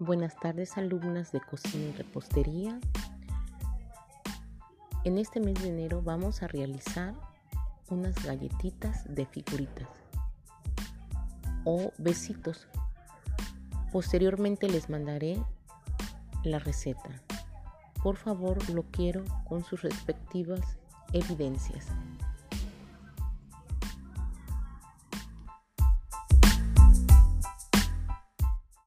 Buenas tardes alumnas de cocina y repostería. En este mes de enero vamos a realizar unas galletitas de figuritas o besitos. Posteriormente les mandaré la receta. Por favor, lo quiero con sus respectivas evidencias.